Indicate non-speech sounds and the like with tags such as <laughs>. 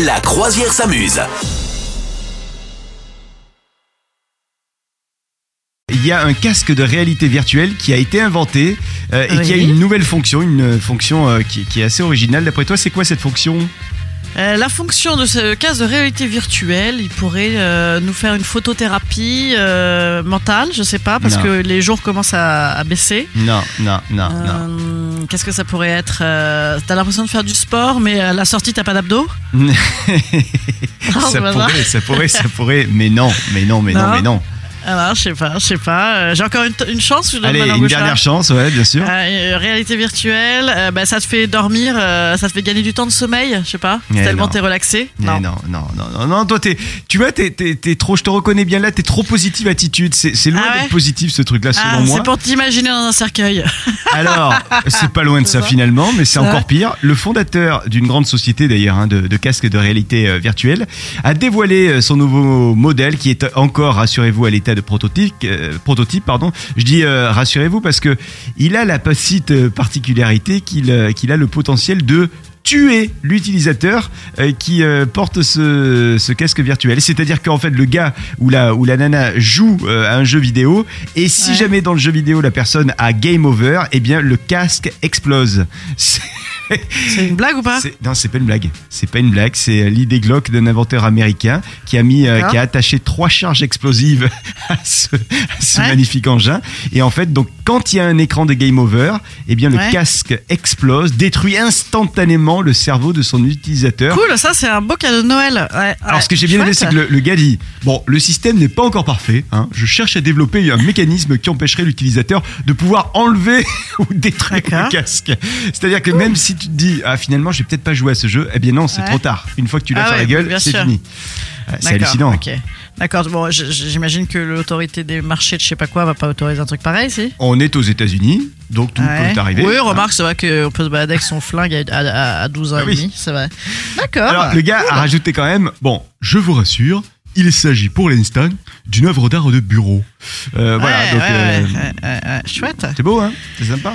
La croisière s'amuse. Il y a un casque de réalité virtuelle qui a été inventé euh, et qui a une nouvelle fonction, une fonction euh, qui, qui est assez originale. D'après toi, c'est quoi cette fonction? Euh, la fonction de ce casque de réalité virtuelle, il pourrait euh, nous faire une photothérapie euh, mentale, je sais pas, parce Non. que les jours commencent à, à baisser. Non, non, non, non. Euh, Qu'est-ce que ça pourrait être euh, T'as l'impression de faire du sport, mais à la sortie t'as pas d'abdos? <laughs> Ah, ça pas pourrait, ça pourrait, ça pourrait, mais non, mais non, mais non, Non. mais non. Alors, je sais pas, je sais pas. Euh, J'ai encore une, une chance. Je Allez, une dernière chance, ouais, bien sûr. Euh, réalité virtuelle, euh, bah, ça te fait dormir, euh, ça te fait gagner du temps de sommeil, je sais pas. Mais tellement t'es relaxé. Mais non, non, non, non, non, toi, tu vois, t'es, t'es, t'es trop, je te reconnais bien là, t'es trop positive attitude. C'est, loin Ah ouais d'être positif ce truc-là, selon Ah, moi. c'est pour t'imaginer dans un cercueil. <laughs> Alors, c'est pas loin de ça ça. finalement, mais c'est encore pire. Le fondateur d'une grande société d'ailleurs hein, de, de casques de réalité euh, virtuelle a dévoilé son nouveau modèle qui est encore, rassurez-vous, à l'état de prototype. euh, prototype, pardon. Je dis euh, rassurez-vous parce que il a la petite euh, particularité qu'il euh, qu'il a le potentiel de tuer l'utilisateur qui porte ce, ce casque virtuel. C'est-à-dire qu'en fait le gars ou la, ou la nana joue à un jeu vidéo et si Ouais. jamais dans le jeu vidéo la personne a game over, eh bien le casque explose. <laughs> C'est- C'est une blague ou pas non, c'est pas une blague. C'est pas une blague. C'est euh, l'idée glauque d'un inventeur américain qui a mis, euh, qui a attaché trois charges explosives <laughs> à ce, à ce Ouais. magnifique engin. Et en fait, donc, quand il y a un écran de game over, eh bien, le Ouais. casque explose, détruit instantanément le cerveau de son utilisateur. Cool, ça c'est un beau cadeau de Noël. Ouais, Alors, ce que j'ai bien aimé, c'est que le, le gars dit Bon, le système n'est pas encore parfait. hein. Je cherche à développer un mécanisme qui empêcherait l'utilisateur de pouvoir enlever <laughs> ou détruire le casque. C'est-à-dire que même si tu te dis Ah, finalement, je vais peut-être pas jouer à ce jeu, eh bien non, c'est Ouais. trop tard. Une fois que tu l'as Ah sur la gueule, c'est fini. C'est hallucinant. D'accord, bon, j'imagine que l'autorité des marchés de je sais pas quoi va pas autoriser un truc pareil, si? On est aux États-Unis, donc tout Ouais. peut arriver. Oui, remarque, c'est vrai qu'on peut se balader avec son flingue à, à- à 12 ans Ah et oui. demi, c'est vrai. D'accord. Alors, le gars a rajouté quand même Bon, je vous rassure. Il s'agit pour l'instant d'une œuvre d'art de bureau. Euh, voilà, donc ouais, euh, ouais, chouette. c'est beau, hein C'est sympa.